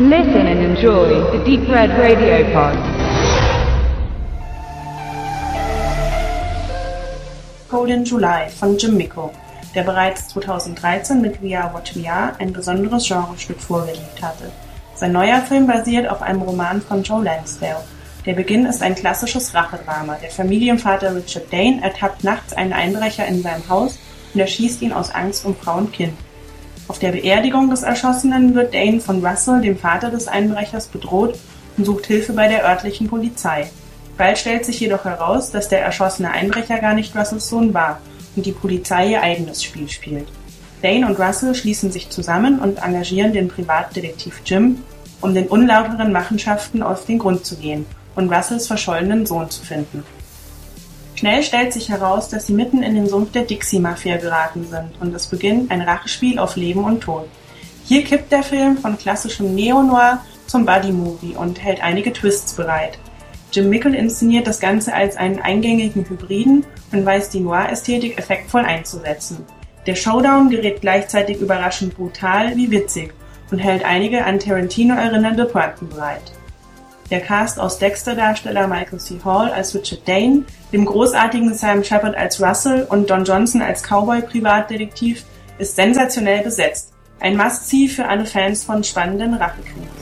Listen and enjoy the Deep Red Radio Pod. Golden July von Jim Micko, der bereits 2013 mit We Are What We Are ein besonderes Genrestück vorgelegt hatte. Sein neuer Film basiert auf einem Roman von Joe Lansdale. Der Beginn ist ein klassisches Rachedrama. Der Familienvater Richard Dane ertappt nachts einen Einbrecher in seinem Haus und erschießt ihn aus Angst um Frau und Kind. Auf der Beerdigung des Erschossenen wird Dane von Russell, dem Vater des Einbrechers, bedroht und sucht Hilfe bei der örtlichen Polizei. Bald stellt sich jedoch heraus, dass der erschossene Einbrecher gar nicht Russells Sohn war und die Polizei ihr eigenes Spiel spielt. Dane und Russell schließen sich zusammen und engagieren den Privatdetektiv Jim, um den unlauteren Machenschaften auf den Grund zu gehen und Russells verschollenen Sohn zu finden. Schnell stellt sich heraus, dass sie mitten in den Sumpf der Dixie-Mafia geraten sind und es beginnt ein Rachespiel auf Leben und Tod. Hier kippt der Film von klassischem Neo-Noir zum Buddy-Movie und hält einige Twists bereit. Jim Mickle inszeniert das Ganze als einen eingängigen Hybriden und weiß die Noir-Ästhetik effektvoll einzusetzen. Der Showdown gerät gleichzeitig überraschend brutal wie witzig und hält einige an Tarantino erinnernde Pointen bereit. Der Cast aus Dexter-Darsteller Michael C. Hall als Richard Dane, dem großartigen Sam Shepard als Russell und Don Johnson als Cowboy-Privatdetektiv ist sensationell besetzt. Ein Must-See für alle Fans von spannenden Rachekriegs.